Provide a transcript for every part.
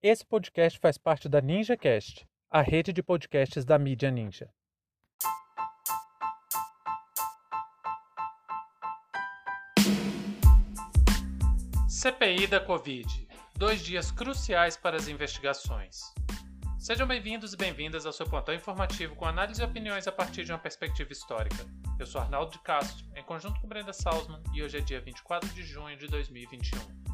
Esse podcast faz parte da NinjaCast, a rede de podcasts da mídia Ninja. CPI da Covid. Dois dias cruciais para as investigações. Sejam bem-vindos e bem-vindas ao seu plantão informativo com análise e opiniões a partir de uma perspectiva histórica. Eu sou Arnaldo de Castro, em conjunto com Brenda Salzman, e hoje é dia 24 de junho de 2021.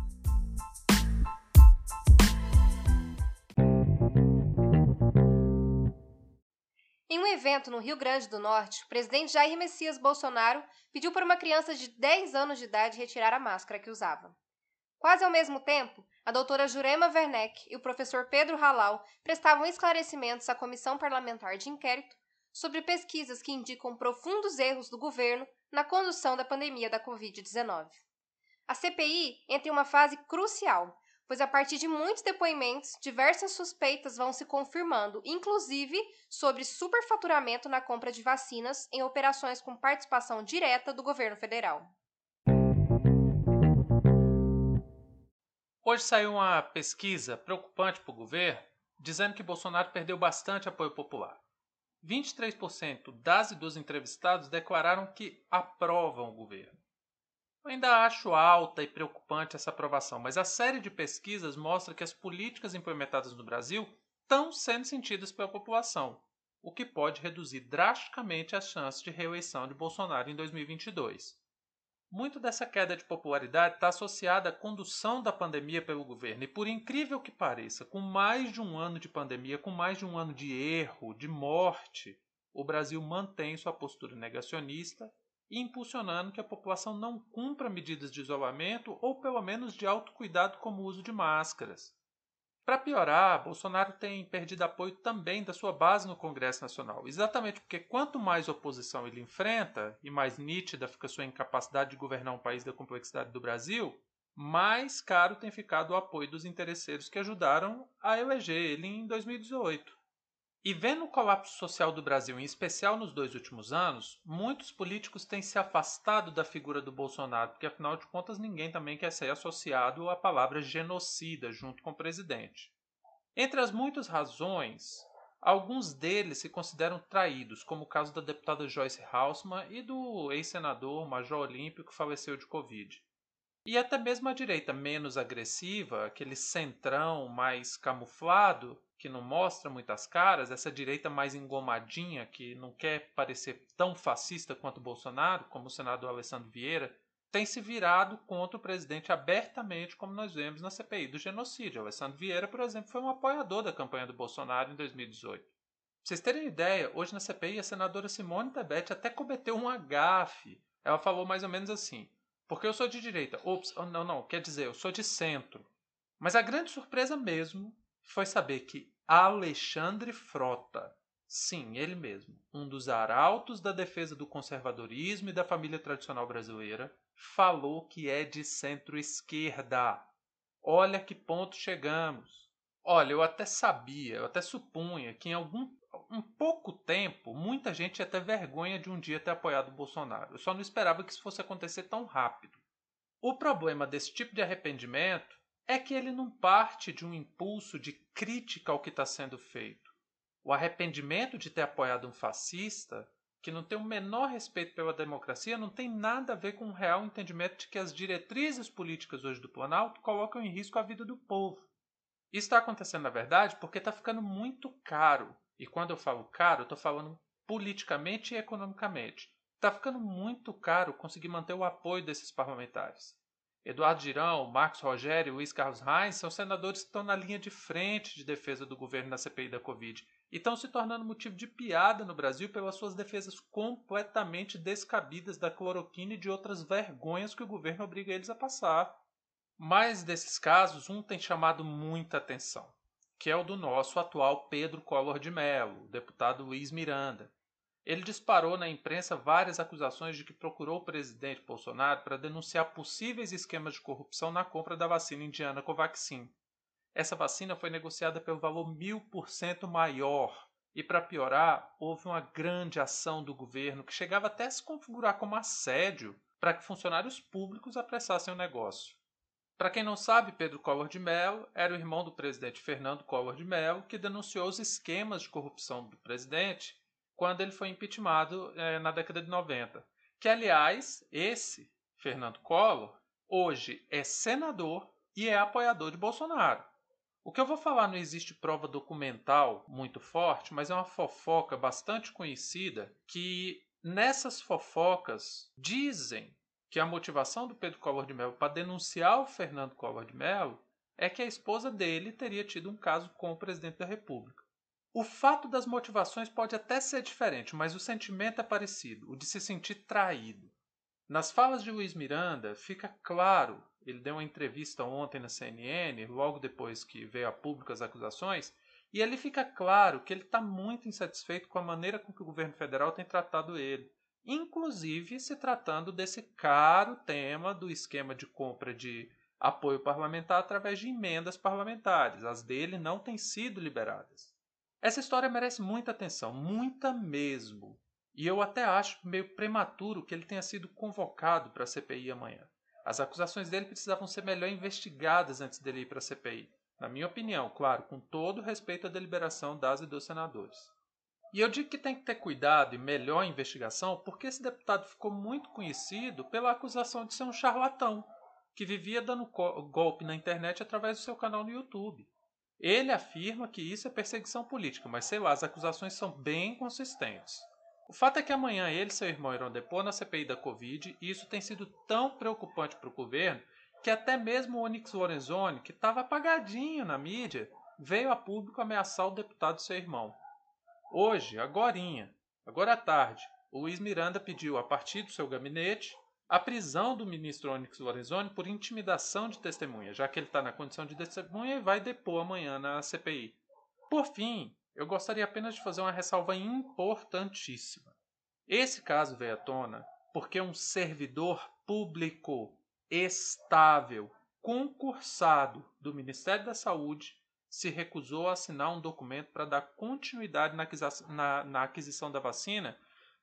Em um evento no Rio Grande do Norte, o presidente Jair Messias Bolsonaro pediu para uma criança de 10 anos de idade retirar a máscara que usava. Quase ao mesmo tempo, a doutora Jurema Werneck e o professor Pedro Halal prestavam esclarecimentos à comissão parlamentar de inquérito sobre pesquisas que indicam profundos erros do governo na condução da pandemia da Covid-19. A CPI entra em uma fase crucial, pois a partir de muitos depoimentos, diversas suspeitas vão se confirmando, inclusive sobre superfaturamento na compra de vacinas em operações com participação direta do governo federal. Hoje saiu uma pesquisa preocupante para o governo, dizendo que Bolsonaro perdeu bastante apoio popular. 23% das e dos entrevistados declararam que aprovam o governo. Eu ainda acho alta e preocupante essa aprovação, mas a série de pesquisas mostra que as políticas implementadas no Brasil estão sendo sentidas pela população, o que pode reduzir drasticamente as chances de reeleição de Bolsonaro em 2022. Muito dessa queda de popularidade está associada à condução da pandemia pelo governo. E por incrível que pareça, com mais de um ano de pandemia, com mais de um ano de erro, de morte, o Brasil mantém sua postura negacionista e impulsionando que a população não cumpra medidas de isolamento ou pelo menos de autocuidado como o uso de máscaras. Para piorar, Bolsonaro tem perdido apoio também da sua base no Congresso Nacional, exatamente porque quanto mais oposição ele enfrenta e mais nítida fica sua incapacidade de governar um país da complexidade do Brasil, mais caro tem ficado o apoio dos interesseiros que ajudaram a eleger ele em 2018. E vendo o colapso social do Brasil, em especial nos dois últimos anos, muitos políticos têm se afastado da figura do Bolsonaro, porque afinal de contas ninguém também quer ser associado à palavra genocida junto com o presidente. Entre as muitas razões, alguns deles se consideram traídos, como o caso da deputada Joyce Hausmann e do ex-senador Major Olímpio que faleceu de Covid. E até mesmo a direita menos agressiva, aquele centrão mais camuflado, que não mostra muitas caras, essa direita mais engomadinha, que não quer parecer tão fascista quanto Bolsonaro, como o senador Alessandro Vieira, tem se virado contra o presidente abertamente, como nós vemos na CPI do genocídio. Alessandro Vieira, por exemplo, foi um apoiador da campanha do Bolsonaro em 2018. Pra vocês terem ideia, hoje na CPI a senadora Simone Tebet até cometeu um agafe. Ela falou mais ou menos assim: porque eu sou de direita. Ops, não, não, quer dizer, eu sou de centro. Mas a grande surpresa mesmo foi saber que Alexandre Frota, sim, ele mesmo, um dos arautos da defesa do conservadorismo e da família tradicional brasileira, falou que é de centro-esquerda. Olha que ponto chegamos. Olha, eu até sabia, eu até supunha que em algum um pouco tempo, muita gente ia ter vergonha de um dia ter apoiado o Bolsonaro. Eu só não esperava que isso fosse acontecer tão rápido. O problema desse tipo de arrependimento é que ele não parte de um impulso de crítica ao que está sendo feito. O arrependimento de ter apoiado um fascista, que não tem o menor respeito pela democracia, não tem nada a ver com o real entendimento de que as diretrizes políticas hoje do Planalto colocam em risco a vida do povo. Isso está acontecendo, na verdade, porque está ficando muito caro. E quando eu falo caro, estou falando politicamente e economicamente. Está ficando muito caro conseguir manter o apoio desses parlamentares. Eduardo Girão, Marcos Rogério Luiz Carlos Reis são senadores que estão na linha de frente de defesa do governo na CPI da Covid e estão se tornando motivo de piada no Brasil pelas suas defesas completamente descabidas da cloroquina e de outras vergonhas que o governo obriga eles a passar. Mas desses casos, um tem chamado muita atenção, que é o do nosso atual Pedro Collor de Mello, o deputado Luiz Miranda, ele disparou na imprensa várias acusações de que procurou o presidente Bolsonaro para denunciar possíveis esquemas de corrupção na compra da vacina indiana Covaxin. Essa vacina foi negociada pelo valor mil por cento maior. E para piorar, houve uma grande ação do governo que chegava até a se configurar como assédio para que funcionários públicos apressassem o negócio. Para quem não sabe, Pedro Collor de Mello era o irmão do presidente Fernando Collor de Mello, que denunciou os esquemas de corrupção do presidente quando ele foi impeachmentado é, na década de 90. Que, aliás, esse Fernando Collor hoje é senador e é apoiador de Bolsonaro. O que eu vou falar não existe prova documental muito forte, mas é uma fofoca bastante conhecida que nessas fofocas dizem que a motivação do Pedro Collor de Mello para denunciar o Fernando Collor de Mello é que a esposa dele teria tido um caso com o presidente da República. O fato das motivações pode até ser diferente, mas o sentimento é parecido, o de se sentir traído. Nas falas de Luiz Miranda, fica claro, ele deu uma entrevista ontem na CNN, logo depois que veio a público as acusações, e ali fica claro que ele está muito insatisfeito com a maneira com que o governo federal tem tratado ele inclusive se tratando desse caro tema do esquema de compra de apoio parlamentar através de emendas parlamentares. As dele não têm sido liberadas. Essa história merece muita atenção, muita mesmo. E eu até acho meio prematuro que ele tenha sido convocado para a CPI amanhã. As acusações dele precisavam ser melhor investigadas antes dele ir para a CPI. Na minha opinião, claro, com todo respeito à deliberação das e dos senadores. E eu digo que tem que ter cuidado e melhor investigação porque esse deputado ficou muito conhecido pela acusação de ser um charlatão que vivia dando golpe na internet através do seu canal no YouTube. Ele afirma que isso é perseguição política, mas sei lá, as acusações são bem consistentes. O fato é que amanhã ele e seu irmão irão depor na CPI da Covid e isso tem sido tão preocupante para o governo que até mesmo o Onyx Lorenzoni, que estava apagadinho na mídia, veio a público ameaçar o deputado seu irmão. Hoje, agorinha, agora à tarde, o Luiz Miranda pediu, a partir do seu gabinete, a prisão do ministro Onyx Lorenzoni por intimidação de testemunha, já que ele está na condição de testemunha e vai depor amanhã na CPI. Por fim, eu gostaria apenas de fazer uma ressalva importantíssima. Esse caso veio à tona porque um servidor público estável, concursado do Ministério da Saúde, se recusou a assinar um documento para dar continuidade na, aquisição da vacina,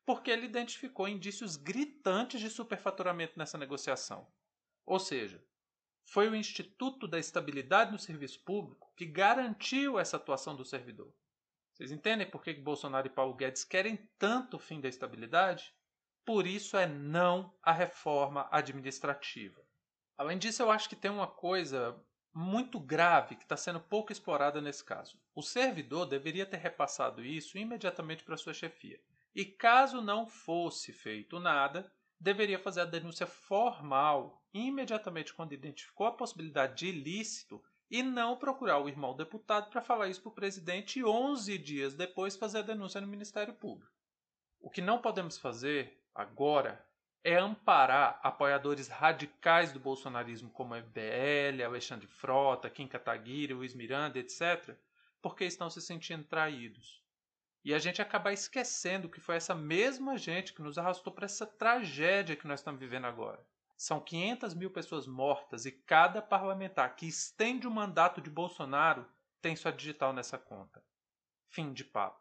porque ele identificou indícios gritantes de superfaturamento nessa negociação. Ou seja, foi o Instituto da Estabilidade no Serviço Público que garantiu essa atuação do servidor. Vocês entendem por que Bolsonaro e Paulo Guedes querem tanto o fim da estabilidade? Por isso é não a reforma administrativa. Além disso, eu acho que tem uma coisa muito grave que está sendo pouco explorada nesse caso. O servidor deveria ter repassado isso imediatamente para sua chefia. E caso não fosse feito nada, deveria fazer a denúncia formal imediatamente quando identificou a possibilidade de ilícito e não procurar o irmão deputado para falar isso para o presidente e 11 dias depois fazer a denúncia no Ministério Público. O que não podemos fazer agora é amparar apoiadores radicais do bolsonarismo como MBL, Alexandre Frota, Kim Kataguiri, Luiz Miranda, etc., porque estão se sentindo traídos. E a gente acaba esquecendo que foi essa mesma gente que nos arrastou para essa tragédia que nós estamos vivendo agora. São 500 mil pessoas mortas e cada parlamentar que estende o mandato de Bolsonaro tem sua digital nessa conta. Fim de papo.